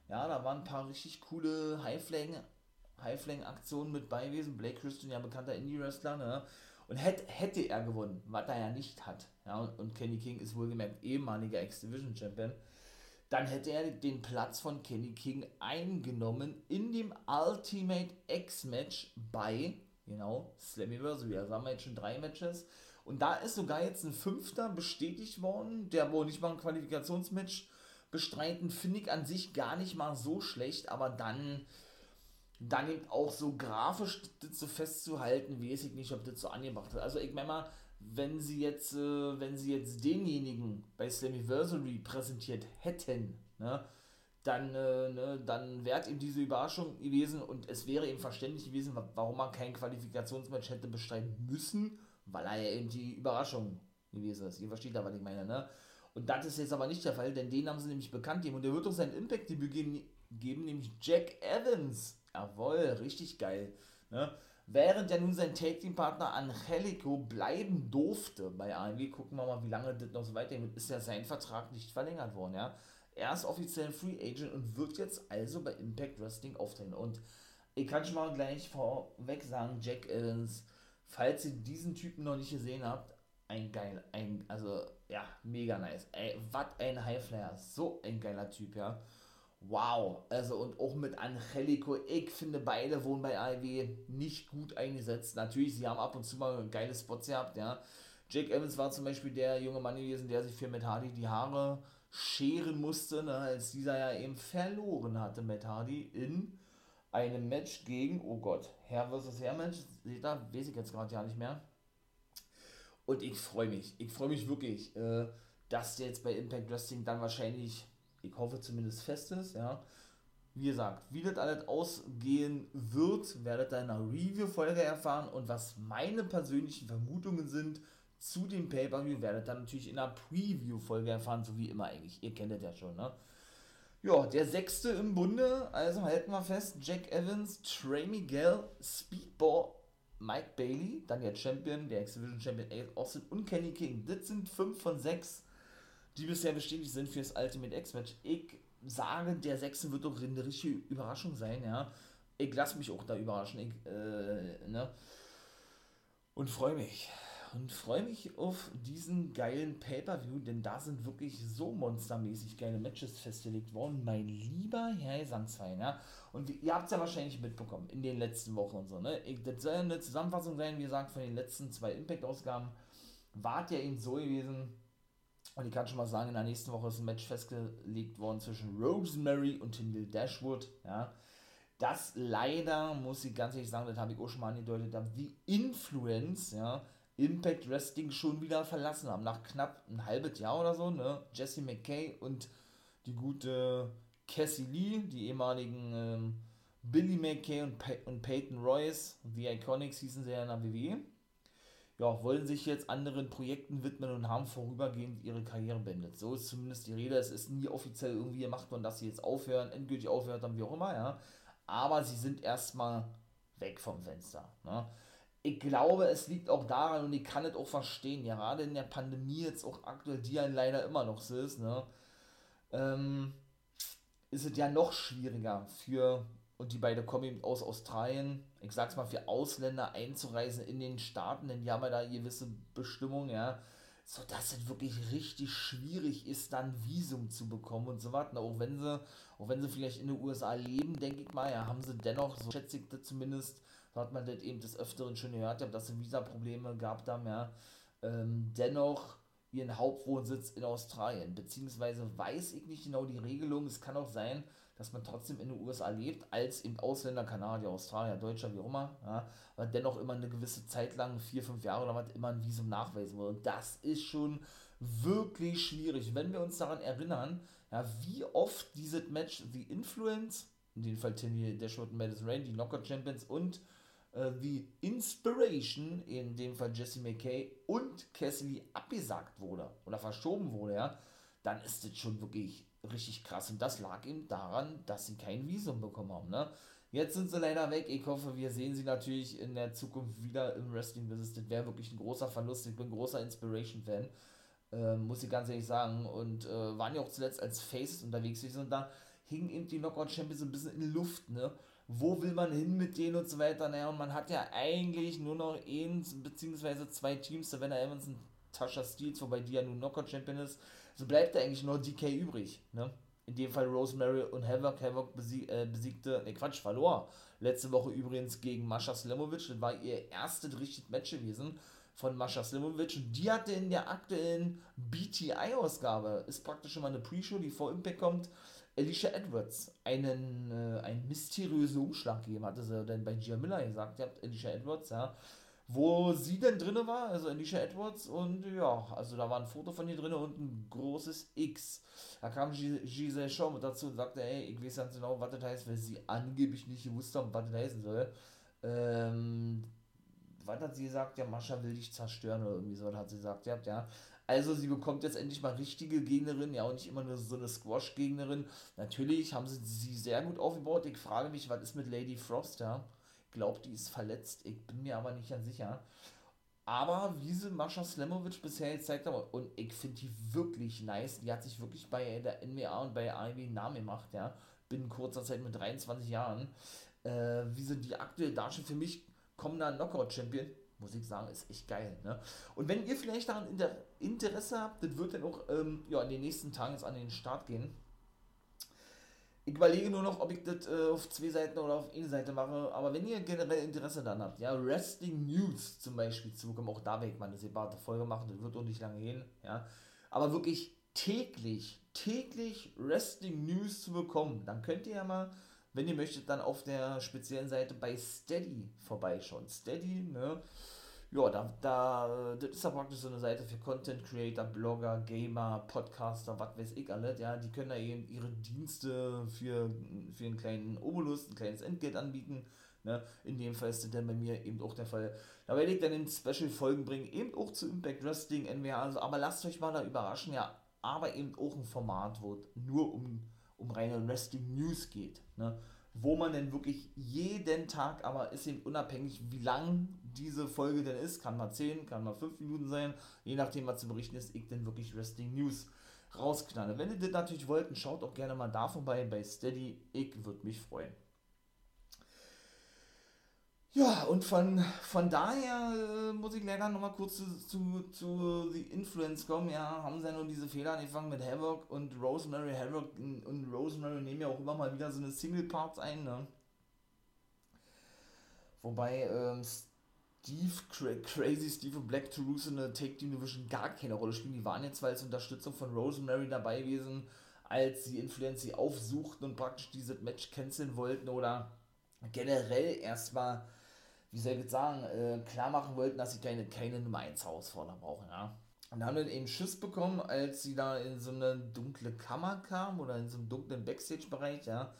Ja, da waren ein paar richtig coole High-Flang-Aktionen mit bei gewesen. Blake Christian, ja bekannter Indie-Wrestler, ne? Und hätte, hätte er gewonnen, was er ja nicht hat, ja, und, und Kenny King ist wohlgemerkt ehemaliger X-Division-Champion, dann hätte er den Platz von Kenny King eingenommen in dem Ultimate X-Match bei Genau, Slammiversary. Also haben wir jetzt schon drei Matches. Und da ist sogar jetzt ein fünfter bestätigt worden, der wohl nicht mal ein Qualifikationsmatch bestreiten, finde ich an sich gar nicht mal so schlecht, aber dann, dann eben auch so grafisch das so festzuhalten, weiß ich nicht, ob das so angebracht ist. Also ich meine mal, wenn sie jetzt, äh, wenn sie jetzt denjenigen bei Slammiversary präsentiert hätten, ne, dann, äh, ne, dann wäre eben diese Überraschung gewesen und es wäre eben verständlich gewesen, warum man kein Qualifikationsmatch hätte bestreiten müssen, weil er ja eben die Überraschung gewesen ist. Ihr versteht da, was ich meine, ne? Und das ist jetzt aber nicht der Fall, denn den haben sie nämlich bekannt gegeben und der wird auch sein Impact-Debüt geben, geben, nämlich Jack Evans. Jawohl, richtig geil. Ne? Während ja nun sein Tag-Team-Partner Angelico bleiben durfte bei AMW, gucken wir mal, wie lange das noch so weitergeht, ist ja sein Vertrag nicht verlängert worden, ja. Er ist offiziell Free Agent und wird jetzt also bei Impact Wrestling auftreten. Und ich kann schon mal gleich vorweg sagen, Jack Evans, falls ihr diesen Typen noch nicht gesehen habt, ein geil, ein, also ja, mega nice. Ey, was ein Highflyer, so ein geiler Typ, ja. Wow, also und auch mit Angelico, ich finde beide wurden bei AEW nicht gut eingesetzt. Natürlich, sie haben ab und zu mal geile Spots gehabt, ja. Jake Evans war zum Beispiel der junge Mann gewesen, der sich für Matt Hardy die Haare scheren musste, ne, als dieser ja eben verloren hatte, Matt Hardy, in einem Match gegen, oh Gott, Herr vs. Herr Match, seht ihr, weiß ich jetzt gerade ja nicht mehr. Und ich freue mich, ich freue mich wirklich, äh, dass der jetzt bei Impact Wrestling dann wahrscheinlich, ich hoffe zumindest fest ist, ja. Wie gesagt, wie das alles ausgehen wird, werdet ihr in einer Review-Folge erfahren und was meine persönlichen Vermutungen sind, zu dem Pay-Per-View werdet ihr natürlich in einer Preview-Folge erfahren, so wie immer eigentlich. Ihr kennt das ja schon, ne? Ja, der sechste im Bunde, also halten wir fest, Jack Evans, Trey Miguel, Speedball, Mike Bailey, dann der Champion, der X-Division Champion Ace Austin und Kenny King. Das sind fünf von sechs, die bisher bestätigt sind für das Ultimate X-Match. Ich sage, der sechste wird doch eine richtige Überraschung sein, ja. Ich lasse mich auch da überraschen, ich, äh, ne? Und freue mich und freue mich auf diesen geilen Pay-Per-View, denn da sind wirklich so monstermäßig geile Matches festgelegt worden. Mein lieber Herr Gesangsverein, ja. Und ihr habt es ja wahrscheinlich mitbekommen in den letzten Wochen und so, ne? Das soll eine Zusammenfassung sein, wie gesagt, von den letzten zwei Impact-Ausgaben. Wart ja eben so gewesen. Und ich kann schon mal sagen, in der nächsten Woche ist ein Match festgelegt worden zwischen Rosemary und Neil Dashwood, ja. Das leider, muss ich ganz ehrlich sagen, das habe ich auch schon mal angedeutet, die Influence, ja, Impact Wrestling schon wieder verlassen haben. Nach knapp ein halbes Jahr oder so, ne? Jesse McKay und die gute Cassie Lee, die ehemaligen ähm, Billy McKay und, Pey und Peyton Royce, The Iconics hießen sie ja in der WWE, ja, wollen sich jetzt anderen Projekten widmen und haben vorübergehend ihre Karriere beendet. So ist zumindest die Rede. Es ist nie offiziell irgendwie gemacht worden, dass sie jetzt aufhören, endgültig aufhören haben, wie auch immer, ja. Aber sie sind erstmal weg vom Fenster. Ne? Ich glaube, es liegt auch daran und ich kann es auch verstehen, gerade in der Pandemie jetzt auch aktuell, die ja leider immer noch so ist, ne, ähm, ist es ja noch schwieriger für, und die beiden kommen eben aus Australien, ich sag's mal, für Ausländer einzureisen in den Staaten, denn die haben ja da gewisse Bestimmungen, ja, so dass es wirklich richtig schwierig ist, dann Visum zu bekommen und so weiter. Auch wenn sie, auch wenn sie vielleicht in den USA leben, denke ich mal, ja, haben sie dennoch, so schätze ich das zumindest, so hat man das eben des Öfteren schon gehört, dass es Visa-Probleme gab da mehr. Ähm, dennoch ihren Hauptwohnsitz in Australien. Beziehungsweise weiß ich nicht genau die Regelung. Es kann auch sein, dass man trotzdem in den USA lebt, als eben Ausländer, Kanadier, Australier, Deutscher, wie auch immer, ja, aber dennoch immer eine gewisse Zeit lang, vier, fünf Jahre oder was, immer ein Visum nachweisen muss. Und das ist schon wirklich schwierig. Wenn wir uns daran erinnern, ja, wie oft dieses Match The Influence, in dem Fall Timmy Dashwood und Madison Rain, die Knockout Champions und äh, The Inspiration, in dem Fall Jesse McKay und Cassidy abgesagt wurde oder verschoben wurde, ja, dann ist das schon wirklich richtig krass. Und das lag eben daran, dass sie kein Visum bekommen haben. Ne? Jetzt sind sie leider weg. Ich hoffe, wir sehen sie natürlich in der Zukunft wieder im Wrestling Business. Das wäre wirklich ein großer Verlust. Ich bin ein großer Inspiration-Fan. Äh, muss ich ganz ehrlich sagen. Und äh, waren ja auch zuletzt als Faces unterwegs. Und da hingen eben die Knockout Champions ein bisschen in Luft. Ne? Wo will man hin mit denen und so weiter? Naja, und man hat ja eigentlich nur noch eins bzw. zwei Teams. Savannah Evans und Tasha Steels, wobei die ja nun Knockout Champion ist so bleibt da eigentlich nur DK übrig. Ne? In dem Fall Rosemary und Havoc. Havoc besieg, äh, besiegte, ne Quatsch, verlor. Letzte Woche übrigens gegen Mascha Slimovic. Das war ihr erstes richtiges Match gewesen von Mascha Slimovic. Und die hatte in der aktuellen BTI-Ausgabe, ist praktisch mal eine Pre-Show, die vor Impact kommt, Alicia Edwards einen, äh, einen mysteriösen Umschlag gegeben, hatte sie dann bei Gia Miller gesagt, habt Alicia Edwards, ja, wo sie denn drin war, also Alicia Edwards und ja, also da war ein Foto von ihr drin und ein großes X. Da kam Giselle mit dazu und sagte, ey, ich weiß ganz genau, was das heißt, weil sie angeblich nicht gewusst haben, was das heißen soll. Ähm, was hat sie gesagt? Ja, Mascha will dich zerstören oder irgendwie so, hat sie gesagt, ja, ja. Also sie bekommt jetzt endlich mal richtige Gegnerin, ja, und nicht immer nur so eine Squash-Gegnerin. Natürlich haben sie sie sehr gut aufgebaut. Ich frage mich, was ist mit Lady Frost, ja? glaube, die ist verletzt. Ich bin mir aber nicht ganz sicher. Aber wie sie Mascha Slemovic bisher gezeigt haben, und ich finde die wirklich nice, die hat sich wirklich bei der NBA und bei AEW einen Namen gemacht, ja, binnen kurzer Zeit mit 23 Jahren. Äh, wie sie die aktuell darstellen, für mich kommender Knockout-Champion, muss ich sagen, ist echt geil. Ne? Und wenn ihr vielleicht daran Interesse habt, das wird dann auch ähm, ja, in den nächsten Tagen jetzt an den Start gehen ich überlege nur noch, ob ich das äh, auf zwei Seiten oder auf eine Seite mache. Aber wenn ihr generell Interesse daran habt, ja, Wrestling News zum Beispiel zu bekommen, auch da werde ich mal eine separate Folge machen, das wird auch nicht lange gehen, ja. Aber wirklich täglich, täglich Wrestling News zu bekommen, dann könnt ihr ja mal, wenn ihr möchtet, dann auf der speziellen Seite bei Steady vorbeischauen. Steady, ne? ja, da, da, das ist ja praktisch so eine Seite für Content Creator, Blogger, Gamer, Podcaster, was weiß ich alles, ja, die können da eben ihre Dienste für, für einen kleinen Obolus, ein kleines Entgelt anbieten, ne, in dem Fall ist das dann bei mir eben auch der Fall. Da werde ich dann in Special-Folgen bringen, eben auch zu Impact Wrestling, NWA, also, aber lasst euch mal da überraschen, ja, aber eben auch ein Format, wo es nur um, um reine Wrestling News geht, ne, wo man denn wirklich jeden Tag, aber ist eben unabhängig, wie lang diese Folge denn ist. Kann mal 10, kann mal 5 Minuten sein. Je nachdem, was zu berichten ist, ich denn wirklich Wrestling News rausknalle. Wenn ihr das natürlich wollt, schaut auch gerne mal da vorbei bei Steady. Ich würde mich freuen. Ja, und von, von daher äh, muss ich leider nochmal kurz zu, zu, zu The Influence kommen. Ja, haben sie ja nur diese Fehler angefangen mit Havoc und Rosemary. Havoc und Rosemary nehmen ja auch immer mal wieder so eine Single-Parts ein. Ne? Wobei ähm, Steve, Crazy Steve und Black Toulouse in der Take Team Division gar keine Rolle spielen. Die waren jetzt zwar als Unterstützung von Rosemary dabei gewesen, als sie Influence sie aufsuchten und praktisch dieses Match canceln wollten oder generell erstmal, wie soll ich jetzt sagen, äh, klar machen wollten, dass sie keine, keine Nummer 1 Herausforderer brauchen, ja. Und haben dann eben Schiss bekommen, als sie da in so eine dunkle Kammer kamen oder in so einem dunklen Backstage-Bereich, ja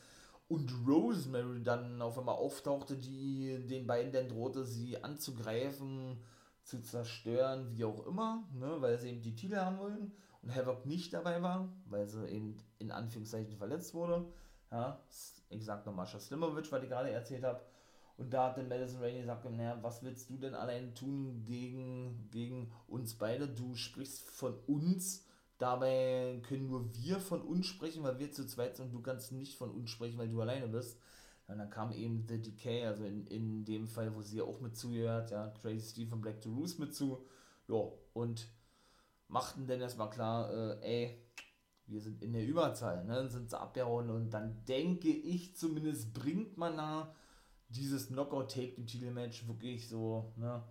und Rosemary dann auf einmal auftauchte, die den beiden dann drohte, sie anzugreifen, zu zerstören, wie auch immer, ne, weil sie eben die Titel haben wollen und Havoc nicht dabei war, weil sie eben in Anführungszeichen verletzt wurde. Ja, ich sag nochmal Mascha Slimovic, was ich gerade erzählt habe. Und da hat dann Madison Rainey gesagt, naja, was willst du denn allein tun gegen, gegen uns beide? Du sprichst von uns Dabei können nur wir von uns sprechen, weil wir zu zweit sind und du kannst nicht von uns sprechen, weil du alleine bist. Und dann kam eben The Decay, also in, in dem Fall, wo sie auch mit zugehört, ja, Crazy Steve von Black to Roos mit zu. Ja, und machten dann erstmal klar, äh, ey, wir sind in der Überzahl, ne? sind sie abgehauen und dann denke ich zumindest bringt man da dieses Knockout-Take im Titelmatch wirklich so ne,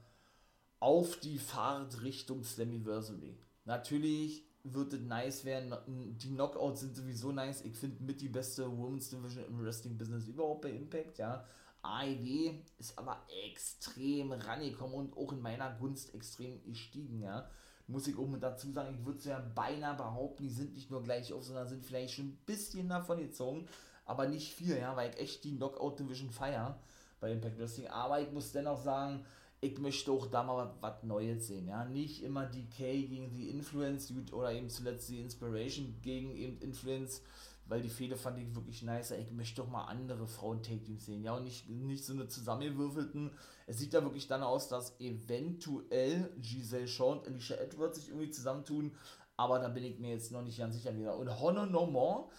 auf die Fahrt Richtung Slammiversary. Natürlich wird es nice werden. Die Knockouts sind sowieso nice. Ich finde mit die beste Women's Division im Wrestling-Business überhaupt bei Impact, ja. AEW ist aber extrem rangekommen und auch in meiner Gunst extrem gestiegen, ja. Muss ich auch mit dazu sagen, ich würde es ja beinahe behaupten, die sind nicht nur gleich auf, sondern sind vielleicht schon ein bisschen davon gezogen, aber nicht viel, ja, weil ich echt die Knockout Division feier bei Impact Wrestling. Aber ich muss dennoch sagen, ich möchte auch da mal was Neues sehen, ja. Nicht immer Decay gegen die Influence oder eben zuletzt die Inspiration gegen eben Influence, weil die Fehde fand ich wirklich nice. Ich möchte doch mal andere Frauen-Take-Teams sehen, ja, und nicht, nicht so eine zusammengewürfelten. Es sieht da wirklich dann aus, dass eventuell Giselle Shaw und Alicia Edwards sich irgendwie zusammentun, aber da bin ich mir jetzt noch nicht ganz sicher wieder. Und Honor No More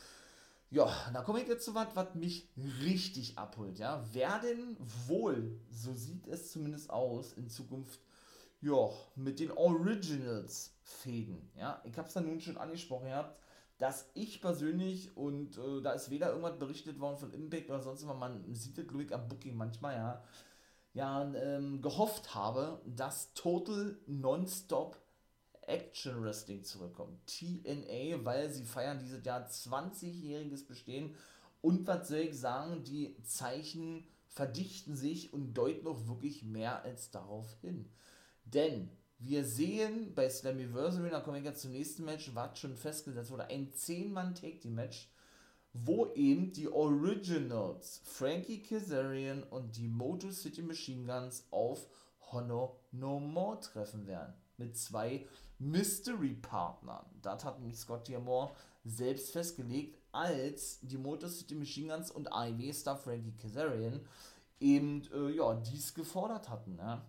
ja, da komme ich jetzt zu was, was mich richtig abholt, ja. Werden wohl, so sieht es zumindest aus, in Zukunft, ja, mit den Originals fäden, ja. Ich habe es da nun schon angesprochen gehabt, dass ich persönlich, und äh, da ist weder irgendwas berichtet worden von Impact oder sonst was, man sieht das, ich, am Booking manchmal, ja, ja, ähm, gehofft habe, dass Total Nonstop Action Wrestling zurückkommt. TNA, weil sie feiern dieses Jahr 20-jähriges Bestehen. Und was soll ich sagen, die Zeichen verdichten sich und deuten auch wirklich mehr als darauf hin. Denn wir sehen bei Slammiversary, da komme ich jetzt zum nächsten Match, was schon festgesetzt wurde, ein 10-Mann-Take-Team-Match, wo eben die Originals, Frankie Kazarian und die Motor City Machine Guns auf Honor No More treffen werden. Mit zwei Mystery-Partnern. Das hat nämlich Scott Diamore selbst festgelegt, als die Motor City Machine Guns und AEW-Star Frankie Kazarian eben äh, ja, dies gefordert hatten. Ja.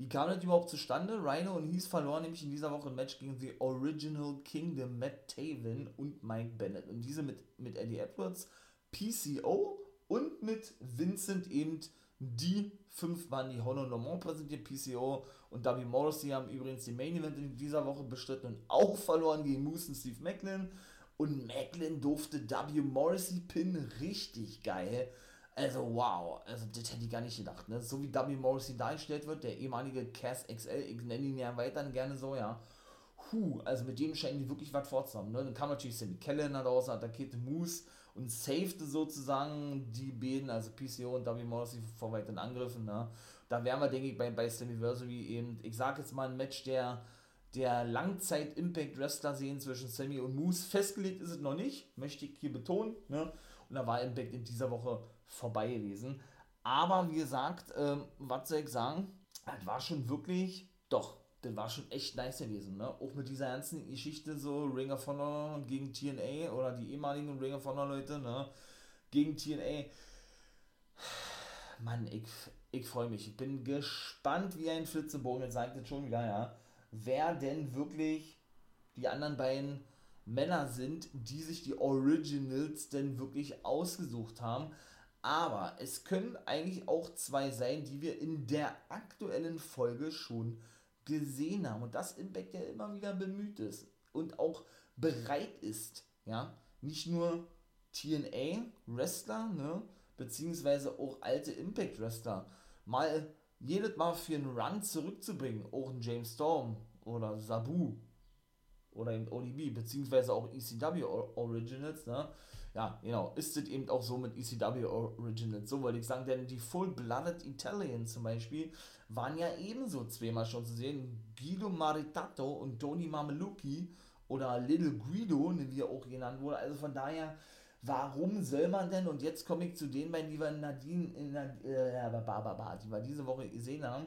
Wie kam das überhaupt zustande? Rhino und Heath verloren nämlich in dieser Woche ein Match gegen The Original Kingdom, Matt Taven und Mike Bennett. Und diese mit, mit Eddie Edwards, PCO und mit Vincent eben die fünf Mann, die Honor Normand präsentiert, PCO und W. Morrissey haben übrigens den Main Event in dieser Woche bestritten und auch verloren gegen Moose und Steve Macklin. Und Macklin durfte W. Morrissey pinnen, richtig geil. Also wow, also das hätte ich gar nicht gedacht, ne? So wie W. Morrissey dargestellt wird, der ehemalige Cass XL, ich nenne ihn ja weiterhin gerne so, ja. Puh, also mit dem scheinen die wirklich was vorzuhaben, ne? Dann kam natürlich Sammy Kellen draußen, attackierte Moose und safete sozusagen die beiden, also PCO und W. Morrissey vor weiteren Angriffen. Ne? Da wären wir, denke ich, bei, bei Slammiversary eben, ich sage jetzt mal ein Match der, der Langzeit-Impact-Wrestler sehen zwischen Sammy und Moose. Festgelegt ist es noch nicht, möchte ich hier betonen. Ne? Und da war Impact in dieser Woche vorbei gewesen. Aber wie gesagt, ähm, was soll ich sagen? Das war schon wirklich, doch, das war schon echt nice gewesen, ne? Auch mit dieser ganzen Geschichte so Ring of Honor gegen TNA oder die ehemaligen Ring of Honor Leute, ne? Gegen TNA. Mann, ich, ich freue mich. Ich bin gespannt wie ein Flitzebogen, jetzt sagt es schon wieder, ja. Wer denn wirklich die anderen beiden Männer sind, die sich die Originals denn wirklich ausgesucht haben. Aber es können eigentlich auch zwei sein, die wir in der aktuellen Folge schon gesehen haben und das Impact ja immer wieder bemüht ist und auch bereit ist, ja, nicht nur TNA-Wrestler, ne, beziehungsweise auch alte Impact-Wrestler mal jedes Mal für einen Run zurückzubringen, auch ein James Storm oder Sabu oder eben ODB, beziehungsweise auch ECW Originals, ne, ja, genau, ist es eben auch so mit ECW Originals, so wollte ich sagen, denn die Full-Blooded Italians zum Beispiel waren ja ebenso zweimal schon zu sehen, Guido Maritato und Tony Mameluki oder Little Guido, ne, wie er auch genannt wurde, also von daher, warum soll man denn, und jetzt komme ich zu den beiden, die wir Nadine, in, äh, die wir diese Woche gesehen haben,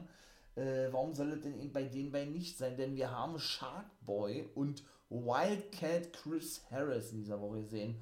äh, warum soll es denn bei den beiden nicht sein, denn wir haben Sharkboy und Wildcat Chris Harris in dieser Woche gesehen,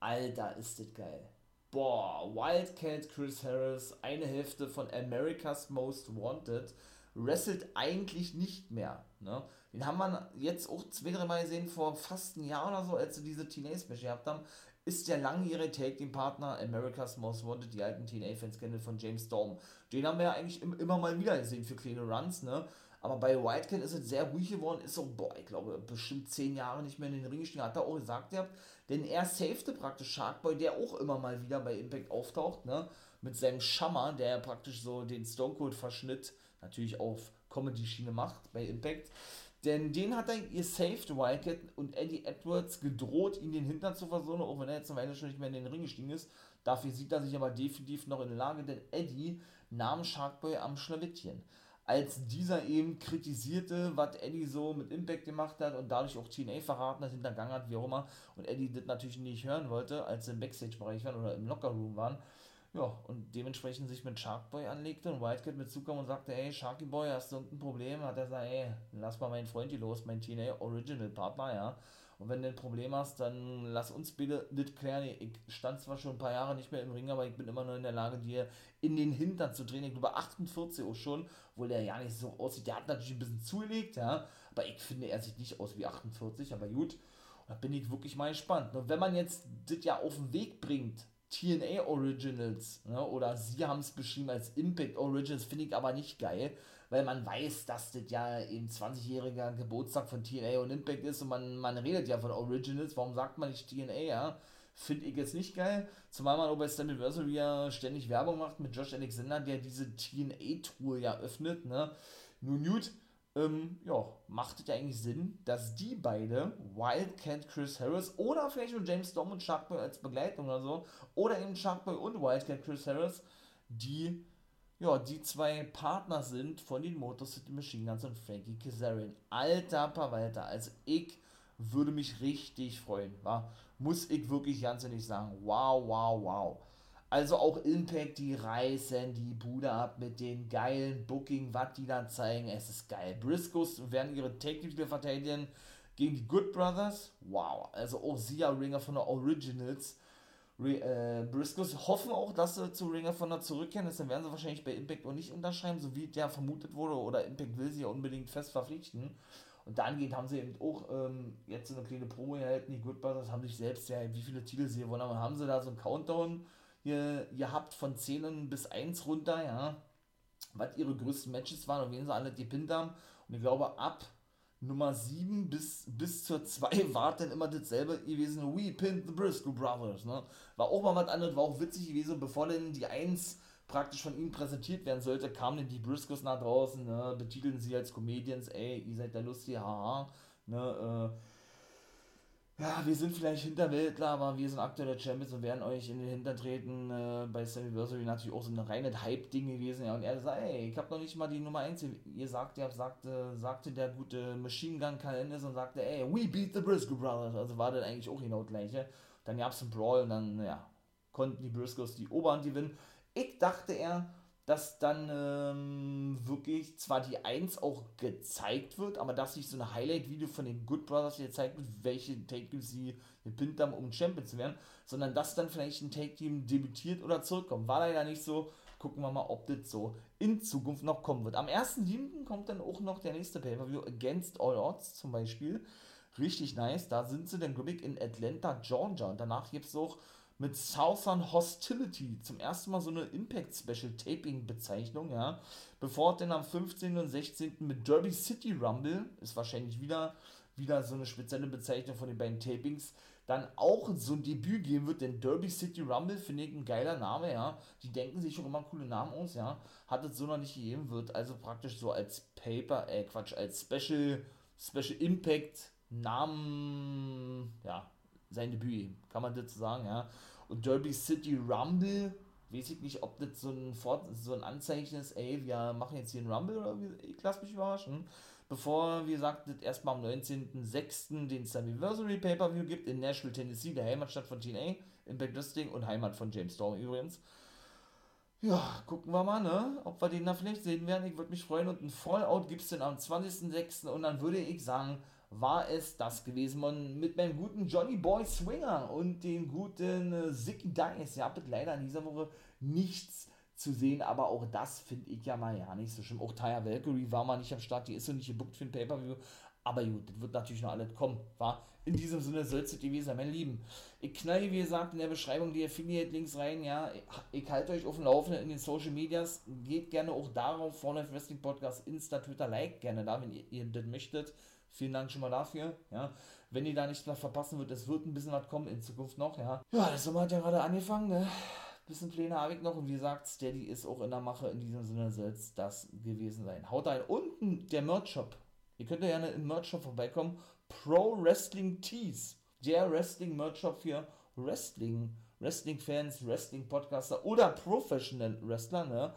Alter, ist das geil. Boah, Wildcat Chris Harris, eine Hälfte von America's Most Wanted, wrestelt eigentlich nicht mehr. Ne? Den haben wir jetzt auch zwei, drei Mal gesehen, vor fast einem Jahr oder so, als sie diese TNA-Special gehabt haben. Ist der langjährige Take-Team-Partner America's Most Wanted, die alten TNA-Fans kennen von James Storm. Den haben wir ja eigentlich immer mal wieder gesehen für kleine Runs, ne? Aber bei Wildcat ist es sehr ruhig geworden, ist so, boah, ich glaube, bestimmt zehn Jahre nicht mehr in den Ring gestiegen, hat er auch gesagt, ihr habt, denn er safete praktisch Sharkboy, der auch immer mal wieder bei Impact auftaucht, ne? Mit seinem Schammer, der praktisch so den Stone Cold Verschnitt natürlich auf Comedy-Schiene macht bei Impact. Denn den hat er ihr saved Wildcat und Eddie Edwards gedroht, ihn den Hintern zu versuchen, auch wenn er jetzt eine Weile schon nicht mehr in den Ring gestiegen ist. Dafür sieht er sich aber definitiv noch in der Lage, denn Eddie nahm Sharkboy am Schlawittchen. Als dieser eben kritisierte, was Eddie so mit Impact gemacht hat und dadurch auch TNA verraten hat, hintergangen hat, wie auch immer, und Eddie das natürlich nicht hören wollte, als sie im Backstage-Bereich waren oder im Lockerroom waren, ja, und dementsprechend sich mit Sharkboy anlegte und Wildcat mit zukam und sagte, ey, Sharky Boy, hast du irgendein Problem? Hat er gesagt, ey, lass mal meinen Freund hier los, mein TNA Original Partner, ja. Und wenn du ein Problem hast, dann lass uns bitte das klären. Ich stand zwar schon ein paar Jahre nicht mehr im Ring, aber ich bin immer noch in der Lage, dir in den Hintern zu drehen. Ich glaube 48 auch schon, obwohl der ja nicht so aussieht. Der hat natürlich ein bisschen zugelegt, ja. Aber ich finde, er sieht nicht aus wie 48, aber gut. da bin ich wirklich mal gespannt. Und wenn man jetzt das ja auf den Weg bringt, TNA Originals, ne, oder sie haben es beschrieben als Impact Originals, finde ich aber nicht geil weil man weiß, dass das ja eben 20-jähriger Geburtstag von TNA und Impact ist und man, man redet ja von Originals, warum sagt man nicht TNA, ja? Finde ich jetzt nicht geil, zumal man auch bei Slammiversary ja ständig Werbung macht mit Josh Alexander, der diese TNA-Tour ja öffnet, ne? Nun gut, ähm, ja, macht es ja eigentlich Sinn, dass die beide, Wildcat Chris Harris oder vielleicht nur James Storm und Sharkboy als Begleitung oder so, oder eben Sharkboy und Wildcat Chris Harris, die ja, die zwei Partner sind von den Motor City Machine Guns und Frankie Kazarian. Alter Pawalter, also ich würde mich richtig freuen, wa? muss ich wirklich ganz ehrlich sagen. Wow, wow, wow. Also auch Impact, die reißen die Bude ab mit den geilen Booking, was die da zeigen. Es ist geil. Briscoes werden ihre Take-Titel verteidigen gegen die Good Brothers. Wow. Also auch Sia Ringer von der Originals äh, Briscoes hoffen auch, dass sie zu Ring of Honor zurückkehren. Deswegen werden sie wahrscheinlich bei Impact auch nicht unterschreiben, so wie der vermutet wurde. Oder Impact will sie ja unbedingt fest verpflichten. Und dahingehend haben sie eben auch ähm, jetzt so eine kleine Promo erhalten. Die Good Brothers haben sich selbst ja, wie viele Titel sie gewonnen haben, haben sie da so einen Countdown hier, gehabt von 10 bis 1 runter, ja. Was ihre größten Matches waren und wen sie alle gepinnt haben. Und ich glaube, ab Nummer 7 bis, bis zur 2 war dann immer dasselbe gewesen. We pinned the Briscoe Brothers. Ne? War auch mal was anderes, war auch witzig gewesen. Bevor denn die 1 praktisch von ihnen präsentiert werden sollte, kamen denn die Briscoes nach draußen, ne? betitelten sie als Comedians. Ey, ihr seid da lustig, haha. Ne? Äh, ja, wir sind vielleicht Hinterwäldler, aber wir sind aktuelle Champions und werden euch in den Hintern treten. Äh, bei Slammiversary natürlich auch so eine reine Hype-Ding gewesen. Ja, und er sagt, ey, ich habe noch nicht mal die Nummer 1. Ihr sagt ja, sagte, sagte der gute Machine Gun Kalendes und sagte, ey, we beat the Briscoe Brothers. Also war das eigentlich auch genau gleiche. Dann gab es einen Brawl und dann, ja, konnten die Briscoes die Oberhand gewinnen. Ich dachte er, dass dann ähm, wirklich zwar die 1 auch gezeigt wird, aber dass sich so ein Highlight-Video von den Good Brothers gezeigt wird, welche Take-Teams sie gepinnt haben, um Champion zu werden, sondern dass dann vielleicht ein Take-Team debütiert oder zurückkommt. War leider nicht so. Gucken wir mal, ob das so in Zukunft noch kommen wird. Am 1.7. kommt dann auch noch der nächste Pay-Per-View, Against All Odds zum Beispiel. Richtig nice. Da sind sie dann, glaube ich, in Atlanta, Georgia. Und danach gibt es auch mit Southern Hostility. Zum ersten Mal so eine Impact Special Taping Bezeichnung, ja. Bevor es dann am 15. und 16. mit Derby City Rumble, ist wahrscheinlich wieder, wieder so eine spezielle Bezeichnung von den beiden Tapings, dann auch so ein Debüt geben wird, denn Derby City Rumble finde ich ein geiler Name, ja. Die denken sich schon immer coole Namen aus, ja. Hat es so noch nicht gegeben, wird also praktisch so als Paper, äh Quatsch, als Special, Special Impact Namen, ja, sein Debüt, kann man dazu sagen, ja. Und Derby City Rumble, weiß ich nicht, ob das so ein, Fort so ein Anzeichen ist, ey, wir machen jetzt hier einen Rumble oder wie, ich lasse mich überraschen. Bevor, wie gesagt, das erstmal am 19.06. den Slammiversary Pay-Per-View gibt in Nashville, Tennessee, der Heimatstadt von TNA, Impact Wrestling und Heimat von James Storm übrigens. Ja, gucken wir mal, ne? Ob wir den da vielleicht sehen werden. Ich würde mich freuen. Und ein Fallout gibt es dann am 20.06. Und dann würde ich sagen, war es das gewesen man, mit meinem guten Johnny Boy Swinger und dem guten äh, Zicky Dice. Ihr habt leider in dieser Woche nichts zu sehen, aber auch das finde ich ja mal ja nicht so schlimm. Auch Taya Valkyrie war mal nicht am Start, die ist so nicht gebuckt für ein Pay-Per-View. Aber gut, das wird natürlich noch alles kommen, war. In diesem Sinne soll es gewesen sein, meine Lieben. Ich knall, wie gesagt, in der Beschreibung die Affiliate-Links rein, ja. Ich, ich halte euch auf dem Laufenden in den Social Medias. Geht gerne auch darauf, vorne Wrestling Podcast, Insta, Twitter, like gerne da, wenn ihr, ihr das möchtet. Vielen Dank schon mal dafür. Ja. Wenn ihr da nichts mehr verpassen wird, es wird ein bisschen was kommen in Zukunft noch. Ja, ja der Sommer hat ja gerade angefangen. Ne? Bisschen Pläne habe ich noch. Und wie gesagt, Steady ist auch in der Mache. In diesem Sinne soll es das gewesen sein. Haut ein. Unten der Merch-Shop Ihr könnt ja gerne im Merch-Shop vorbeikommen. Pro Wrestling Tees. Der Wrestling-Merch-Shop für Wrestling, Wrestling-Fans, Wrestling-Podcaster oder Professional Wrestler, ne?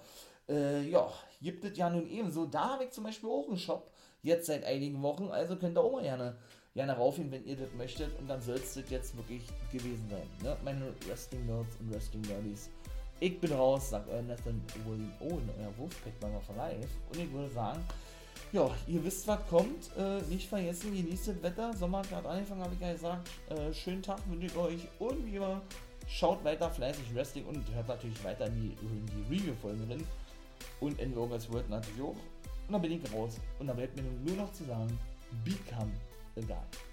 Äh, ja, gibt es ja nun ebenso. Da habe ich zum Beispiel auch einen Shop, jetzt seit einigen Wochen, also könnt ihr auch mal gerne, gerne raufgehen, wenn ihr das möchtet. Und dann soll es das jetzt wirklich gewesen sein. Ne? Meine Wrestling-Nerds und Wrestling-Nerdies. Ich bin raus, sagt euer Nathan William Owen, euer Wolfpack-Macher von Live. Und ich würde sagen, ja, ihr wisst, was kommt. Äh, nicht vergessen, genießt das Wetter. Sommer hat gerade angefangen, habe ich ja gesagt. Äh, schönen Tag wünsche ich euch. Und wie immer, schaut weiter fleißig Wrestling und hört natürlich weiter in die, in die Review-Folgen drin. Und in Logos World natürlich auch. Ich raus. Und dann bleibt mir nur noch zu sagen, become a guy.